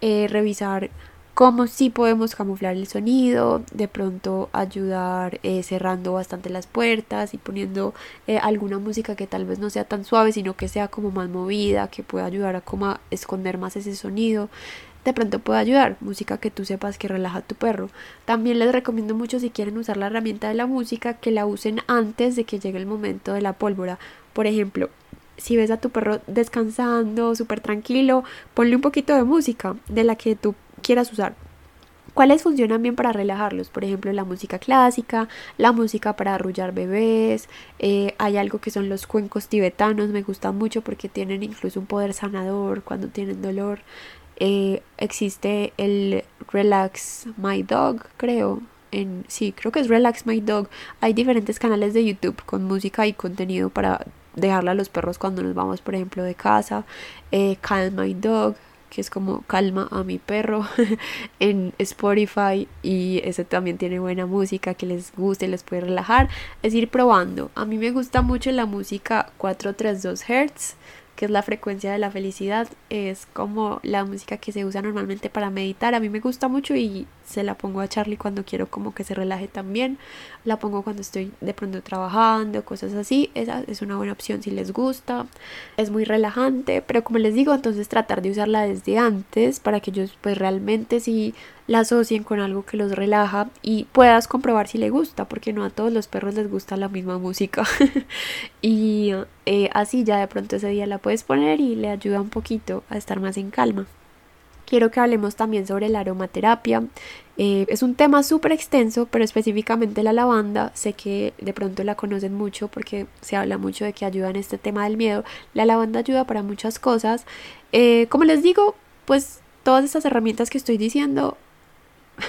Eh, revisar cómo sí podemos camuflar el sonido, de pronto ayudar eh, cerrando bastante las puertas y poniendo eh, alguna música que tal vez no sea tan suave, sino que sea como más movida, que pueda ayudar a como a esconder más ese sonido. De pronto puede ayudar, música que tú sepas que relaja a tu perro. También les recomiendo mucho si quieren usar la herramienta de la música que la usen antes de que llegue el momento de la pólvora. Por ejemplo, si ves a tu perro descansando, súper tranquilo, ponle un poquito de música de la que tú quieras usar. ¿Cuáles funcionan bien para relajarlos? Por ejemplo, la música clásica, la música para arrullar bebés. Eh, hay algo que son los cuencos tibetanos, me gustan mucho porque tienen incluso un poder sanador cuando tienen dolor. Eh, existe el Relax My Dog, creo. En, sí, creo que es Relax My Dog. Hay diferentes canales de YouTube con música y contenido para dejarle a los perros cuando nos vamos, por ejemplo, de casa. Eh, Calm My Dog, que es como calma a mi perro en Spotify y ese también tiene buena música que les guste, les puede relajar, es ir probando. A mí me gusta mucho la música 432 Hz que es la frecuencia de la felicidad, es como la música que se usa normalmente para meditar. A mí me gusta mucho y se la pongo a Charlie cuando quiero como que se relaje también. La pongo cuando estoy de pronto trabajando, cosas así. Esa es una buena opción si les gusta. Es muy relajante, pero como les digo, entonces tratar de usarla desde antes para que ellos pues realmente si la asocien con algo que los relaja y puedas comprobar si le gusta, porque no a todos los perros les gusta la misma música. y eh, así ya de pronto ese día la puedes poner y le ayuda un poquito a estar más en calma. Quiero que hablemos también sobre la aromaterapia. Eh, es un tema súper extenso, pero específicamente la lavanda, sé que de pronto la conocen mucho porque se habla mucho de que ayuda en este tema del miedo. La lavanda ayuda para muchas cosas. Eh, como les digo, pues todas estas herramientas que estoy diciendo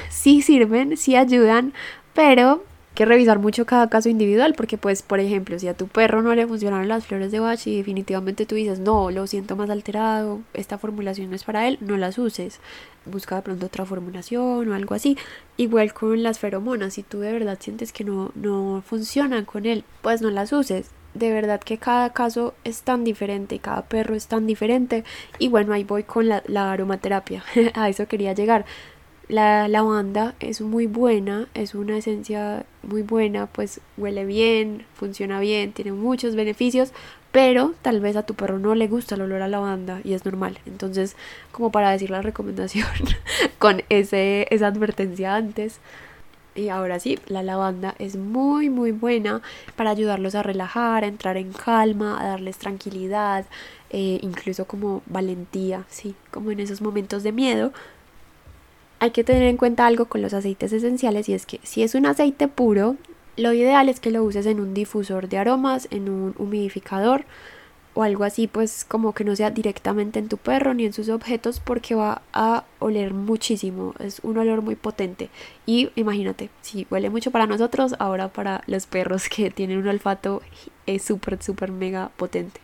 sí sirven, sí ayudan, pero que revisar mucho cada caso individual porque pues por ejemplo si a tu perro no le funcionaron las flores de bach y definitivamente tú dices no lo siento más alterado esta formulación no es para él no las uses busca de pronto otra formulación o algo así igual con las feromonas si tú de verdad sientes que no no funcionan con él pues no las uses de verdad que cada caso es tan diferente, cada perro es tan diferente. Y bueno, ahí voy con la aromaterapia. a eso quería llegar. La lavanda es muy buena, es una esencia muy buena, pues huele bien, funciona bien, tiene muchos beneficios, pero tal vez a tu perro no le gusta el olor a lavanda y es normal. Entonces, como para decir la recomendación con ese, esa advertencia antes. Y ahora sí, la lavanda es muy muy buena para ayudarlos a relajar, a entrar en calma, a darles tranquilidad, eh, incluso como valentía, sí, como en esos momentos de miedo, hay que tener en cuenta algo con los aceites esenciales y es que si es un aceite puro, lo ideal es que lo uses en un difusor de aromas, en un humidificador o algo así, pues como que no sea directamente en tu perro ni en sus objetos porque va a oler muchísimo, es un olor muy potente. Y imagínate, si huele mucho para nosotros, ahora para los perros que tienen un olfato es súper, súper mega potente.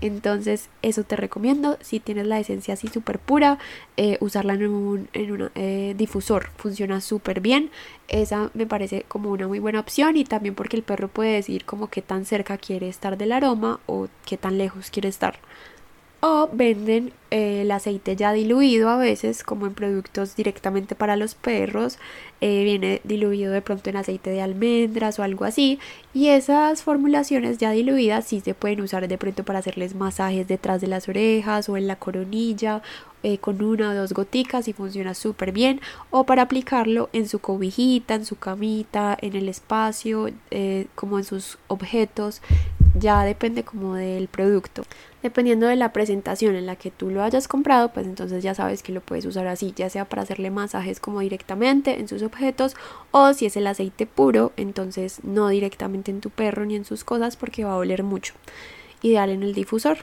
Entonces, eso te recomiendo. Si tienes la esencia así súper pura, eh, usarla en un, eh, difusor funciona súper bien. Esa me parece como una muy buena opción y también porque el perro puede decir como qué tan cerca quiere estar del aroma o qué tan lejos quiere estar o venden eh, el aceite ya diluido a veces como en productos directamente para los perros eh, viene diluido de pronto en aceite de almendras o algo así y esas formulaciones ya diluidas sí se pueden usar de pronto para hacerles masajes detrás de las orejas o en la coronilla eh, con una o dos goticas y funciona súper bien o para aplicarlo en su cobijita, en su camita, en el espacio, como en sus objetos ya depende como del producto. Dependiendo de la presentación en la que tú lo hayas comprado, pues entonces ya sabes que lo puedes usar así, ya sea para hacerle masajes como directamente en sus objetos o si es el aceite puro, entonces no directamente en tu perro ni en sus cosas porque va a oler mucho. Ideal en el difusor.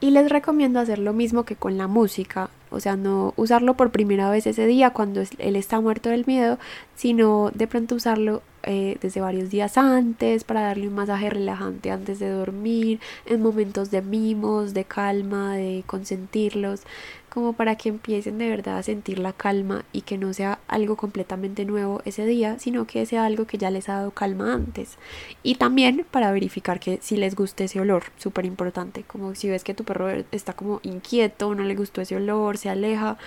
Y les recomiendo hacer lo mismo que con la música, o sea, no usarlo por primera vez ese día cuando él está muerto del miedo, sino de pronto usarlo eh, desde varios días antes para darle un masaje relajante antes de dormir, en momentos de mimos, de calma, de consentirlos, como para que empiecen de verdad a sentir la calma y que no sea algo completamente nuevo ese día, sino que sea algo que ya les ha dado calma antes. Y también para verificar que si les gusta ese olor, súper importante, como si ves que tu perro está como inquieto, no le gustó ese olor, se aleja,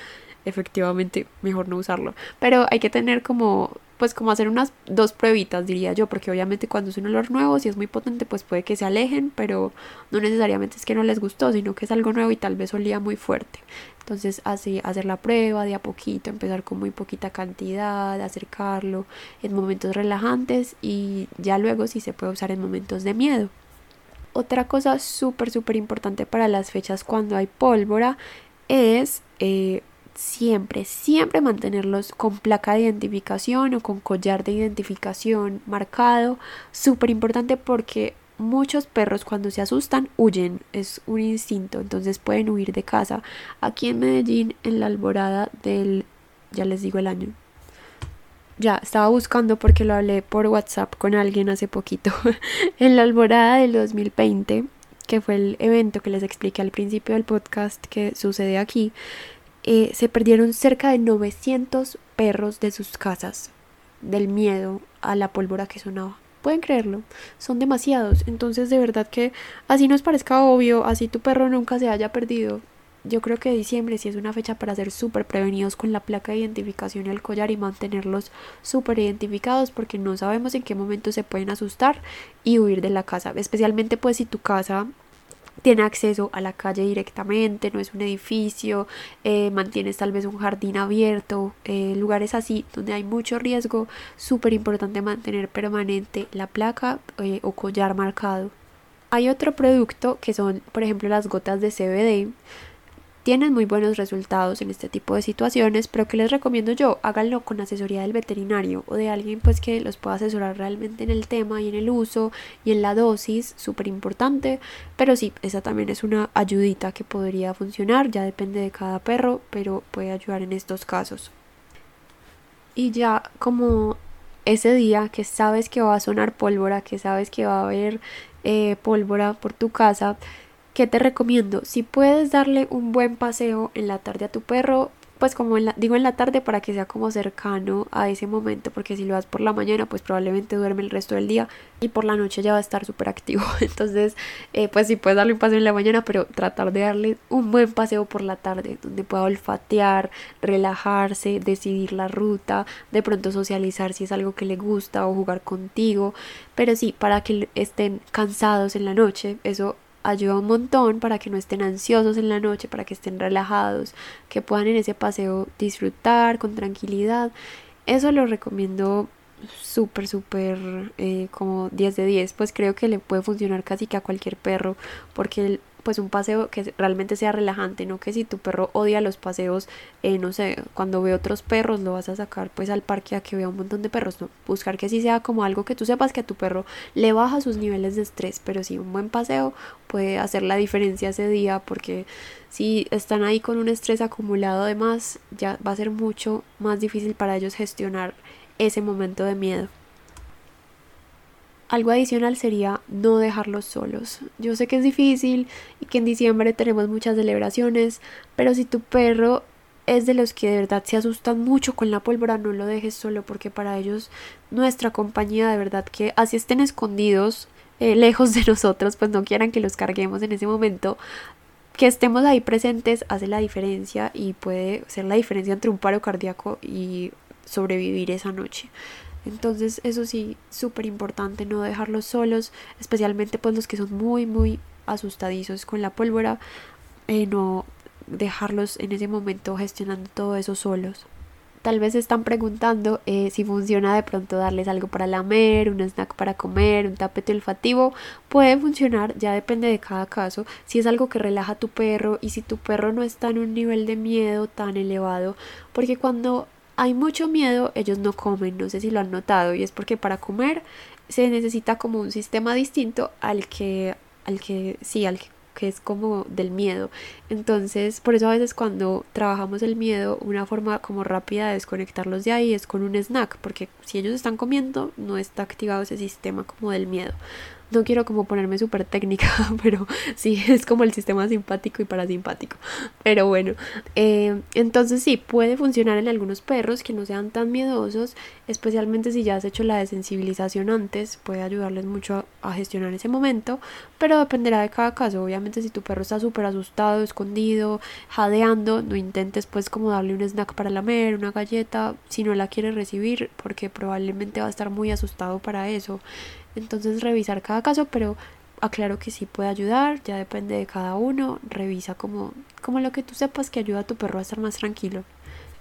efectivamente mejor no usarlo. Pero hay que tener como pues como hacer unas dos pruebitas diría yo, porque obviamente cuando es un olor nuevo, si es muy potente, pues puede que se alejen, pero no necesariamente es que no les gustó, sino que es algo nuevo y tal vez olía muy fuerte. Entonces así hacer la prueba de a poquito, empezar con muy poquita cantidad, acercarlo en momentos relajantes y ya luego si se puede usar en momentos de miedo. Otra cosa súper súper importante para las fechas cuando hay pólvora es eh, siempre, siempre mantenerlos con placa de identificación o con collar de identificación marcado. Súper importante porque muchos perros cuando se asustan huyen, es un instinto, entonces pueden huir de casa. Aquí en Medellín, en la alborada del, ya les digo el año. Ya, estaba buscando porque lo hablé por WhatsApp con alguien hace poquito. en la alborada del 2020, que fue el evento que les expliqué al principio del podcast que sucede aquí, eh, se perdieron cerca de 900 perros de sus casas del miedo a la pólvora que sonaba. Pueden creerlo, son demasiados. Entonces, de verdad que así nos parezca obvio, así tu perro nunca se haya perdido. Yo creo que diciembre sí es una fecha para ser súper prevenidos con la placa de identificación y el collar y mantenerlos súper identificados porque no sabemos en qué momento se pueden asustar y huir de la casa. Especialmente pues si tu casa tiene acceso a la calle directamente, no es un edificio, eh, mantienes tal vez un jardín abierto, eh, lugares así donde hay mucho riesgo, súper importante mantener permanente la placa eh, o collar marcado. Hay otro producto que son, por ejemplo, las gotas de CBD tienen muy buenos resultados en este tipo de situaciones, pero que les recomiendo yo? Háganlo con asesoría del veterinario o de alguien pues que los pueda asesorar realmente en el tema y en el uso y en la dosis, súper importante, pero sí, esa también es una ayudita que podría funcionar, ya depende de cada perro, pero puede ayudar en estos casos. Y ya como ese día que sabes que va a sonar pólvora, que sabes que va a haber eh, pólvora por tu casa, ¿Qué te recomiendo? Si puedes darle un buen paseo en la tarde a tu perro, pues como digo en la tarde para que sea como cercano a ese momento, porque si lo das por la mañana, pues probablemente duerme el resto del día y por la noche ya va a estar súper activo. Entonces, eh, pues si puedes darle un paseo en la mañana, pero tratar de darle un buen paseo por la tarde, donde pueda olfatear, relajarse, decidir la ruta, de pronto socializar si es algo que le gusta o jugar contigo, pero sí, para que estén cansados en la noche, eso ayuda un montón para que no estén ansiosos en la noche, para que estén relajados, que puedan en ese paseo disfrutar con tranquilidad. Eso lo recomiendo súper, súper eh, como 10 de 10, pues creo que le puede funcionar casi que a cualquier perro, porque pues un paseo que realmente sea relajante, no que si tu perro odia los paseos, eh, no sé, cuando ve otros perros lo vas a sacar pues al parque a que vea un montón de perros, no, buscar que así sea como algo que tú sepas que a tu perro le baja sus niveles de estrés, pero si un buen paseo puede hacer la diferencia ese día porque si están ahí con un estrés acumulado además ya va a ser mucho más difícil para ellos gestionar ese momento de miedo. Algo adicional sería no dejarlos solos. Yo sé que es difícil y que en diciembre tenemos muchas celebraciones, pero si tu perro es de los que de verdad se asustan mucho con la pólvora, no lo dejes solo porque para ellos nuestra compañía de verdad que así estén escondidos eh, lejos de nosotros, pues no quieran que los carguemos en ese momento, que estemos ahí presentes hace la diferencia y puede ser la diferencia entre un paro cardíaco y sobrevivir esa noche. Entonces eso sí, súper importante no dejarlos solos, especialmente pues los que son muy, muy asustadizos con la pólvora, eh, no dejarlos en ese momento gestionando todo eso solos. Tal vez están preguntando eh, si funciona de pronto darles algo para lamer, un snack para comer, un tapete olfativo. Puede funcionar, ya depende de cada caso. Si es algo que relaja a tu perro y si tu perro no está en un nivel de miedo tan elevado. Porque cuando hay mucho miedo, ellos no comen, no sé si lo han notado, y es porque para comer se necesita como un sistema distinto al que, al que, sí, al que, es como del miedo. Entonces, por eso a veces cuando trabajamos el miedo, una forma como rápida de desconectarlos de ahí es con un snack, porque si ellos están comiendo, no está activado ese sistema como del miedo. No quiero como ponerme súper técnica, pero sí, es como el sistema simpático y parasimpático. Pero bueno, eh, entonces sí, puede funcionar en algunos perros que no sean tan miedosos, especialmente si ya has hecho la desensibilización antes, puede ayudarles mucho a, gestionar ese momento, pero dependerá de cada caso. Obviamente si tu perro está súper asustado, escondido, jadeando, no intentes pues como darle un snack para lamer, una galleta, si no la quiere recibir, porque probablemente va a estar muy asustado para eso. Entonces revisar cada caso, pero aclaro que sí puede ayudar, ya depende de cada uno, revisa como, como lo que tú sepas que ayuda a tu perro a estar más tranquilo.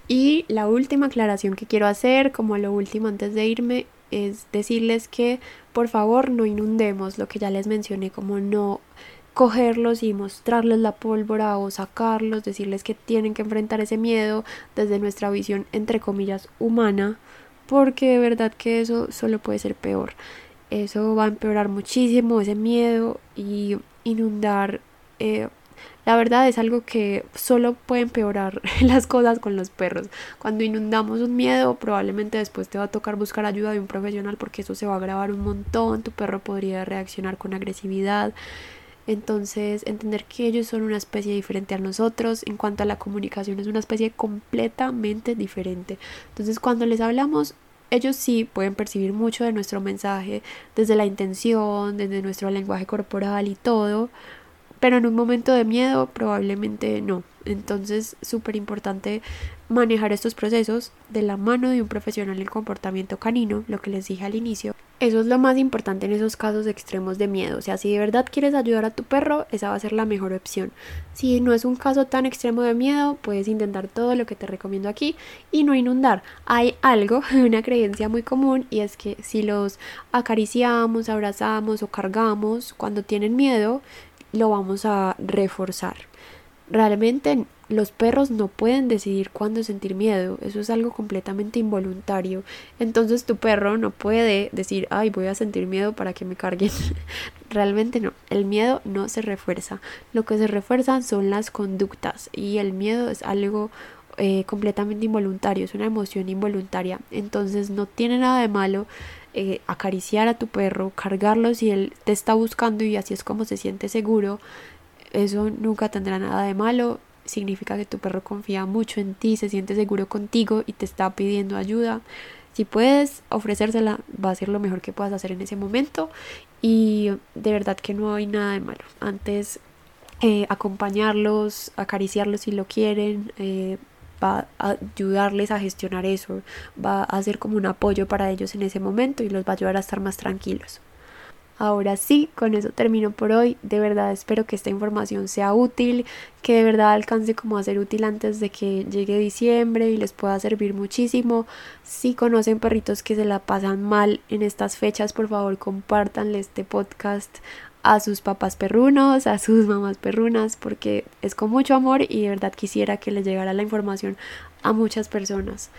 Y la última aclaración que quiero hacer, como lo último antes de irme, es decirles que por favor no inundemos lo que ya les mencioné, como no cogerlos y mostrarles la pólvora o sacarlos, decirles que tienen que enfrentar ese miedo desde nuestra visión entre comillas humana, porque de verdad que eso solo puede ser peor. Eso va a empeorar muchísimo ese miedo y inundar. Eh, la verdad es algo que solo puede empeorar las cosas con los perros. Cuando inundamos un miedo, probablemente después te va a tocar buscar ayuda de un profesional porque eso se va a agravar un montón. Tu perro podría reaccionar con agresividad. Entonces, entender que ellos son una especie diferente a nosotros en cuanto a la comunicación, es una especie completamente diferente. Entonces, cuando les hablamos, ellos sí pueden percibir mucho de nuestro mensaje desde la intención, desde nuestro lenguaje corporal y todo, pero en un momento de miedo probablemente no. Entonces, súper importante manejar estos procesos de la mano de un profesional en comportamiento canino, lo que les dije al inicio. Eso es lo más importante en esos casos extremos de miedo. O sea, si de verdad quieres ayudar a tu perro, esa va a ser la mejor opción. Si no es un caso tan extremo de miedo, puedes intentar todo lo que te recomiendo aquí y no inundar. Hay algo, una creencia muy común, y es que si los acariciamos, abrazamos o cargamos cuando tienen miedo, lo vamos a reforzar. Realmente los perros no pueden decidir cuándo sentir miedo, eso es algo completamente involuntario. Entonces tu perro no puede decir, ay, voy a sentir miedo para que me carguen. Realmente no, el miedo no se refuerza. Lo que se refuerzan son las conductas y el miedo es algo eh, completamente involuntario, es una emoción involuntaria. Entonces no tiene nada de malo eh, acariciar a tu perro, cargarlo si él te está buscando y así es como se siente seguro eso nunca tendrá nada de malo. Significa que tu perro confía mucho en ti, se siente seguro contigo y te está pidiendo ayuda. Si puedes ofrecérsela, va a ser lo mejor que puedas hacer en ese momento. Y de verdad que no hay nada de malo. Antes, eh, acompañarlos, acariciarlos si lo quieren, eh, va a ayudarles a gestionar eso, va a ser como un apoyo para ellos en ese momento y los va a ayudar a estar más tranquilos. Ahora sí, con eso termino por hoy. De verdad espero que esta información sea útil, que de verdad alcance como a ser útil antes de que llegue diciembre y les pueda servir muchísimo. Si conocen perritos que se la pasan mal en estas fechas, por favor compártanle este podcast a sus papás perrunos, a sus mamás perrunas, porque es con mucho amor y de verdad quisiera que les llegara la información a muchas personas.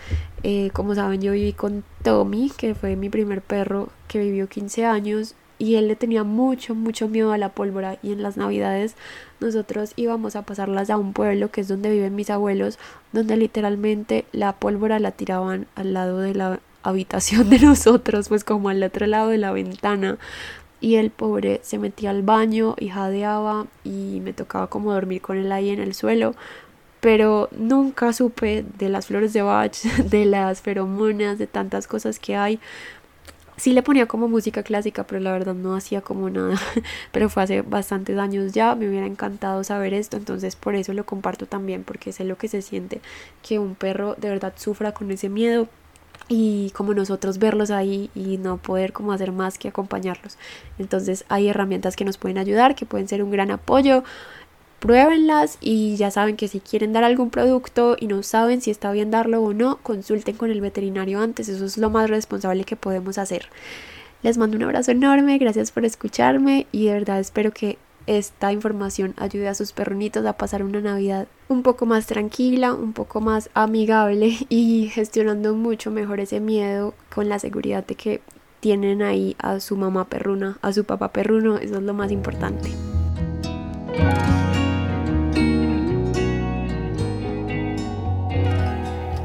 Eh, como saben, yo viví con Tommy, que fue mi primer perro que vivió 15 años y él le tenía mucho, mucho miedo a la pólvora y en las navidades nosotros íbamos a pasarlas a un pueblo que es donde viven mis abuelos, donde literalmente la pólvora la tiraban al lado de la habitación de nosotros, pues como al otro lado de la ventana. Y el pobre se metía al baño y jadeaba y me tocaba como dormir con él ahí en el suelo. Pero nunca supe de las flores de Bach, de las feromonas, de tantas cosas que hay sí le ponía como música clásica, pero la verdad no hacía como nada. pero fue hace bastantes años ya, me hubiera encantado saber esto, entonces por eso lo comparto también, porque sé lo que se siente que un perro de verdad sufra con ese miedo y como nosotros verlos ahí y no poder como hacer más que acompañarlos. Entonces hay herramientas que nos pueden ayudar, que pueden ser un gran apoyo pruébenlas y ya saben que si quieren dar algún producto y no saben si está bien darlo o no, consulten con el veterinario antes, eso es lo más responsable que podemos hacer. Les mando un abrazo enorme, gracias por escucharme y de verdad espero que esta información ayude a sus perronitos a pasar una Navidad un poco más tranquila, un poco más amigable y gestionando mucho mejor ese miedo con la seguridad de que tienen ahí a su mamá perruna, a su papá perruno, eso es lo más importante.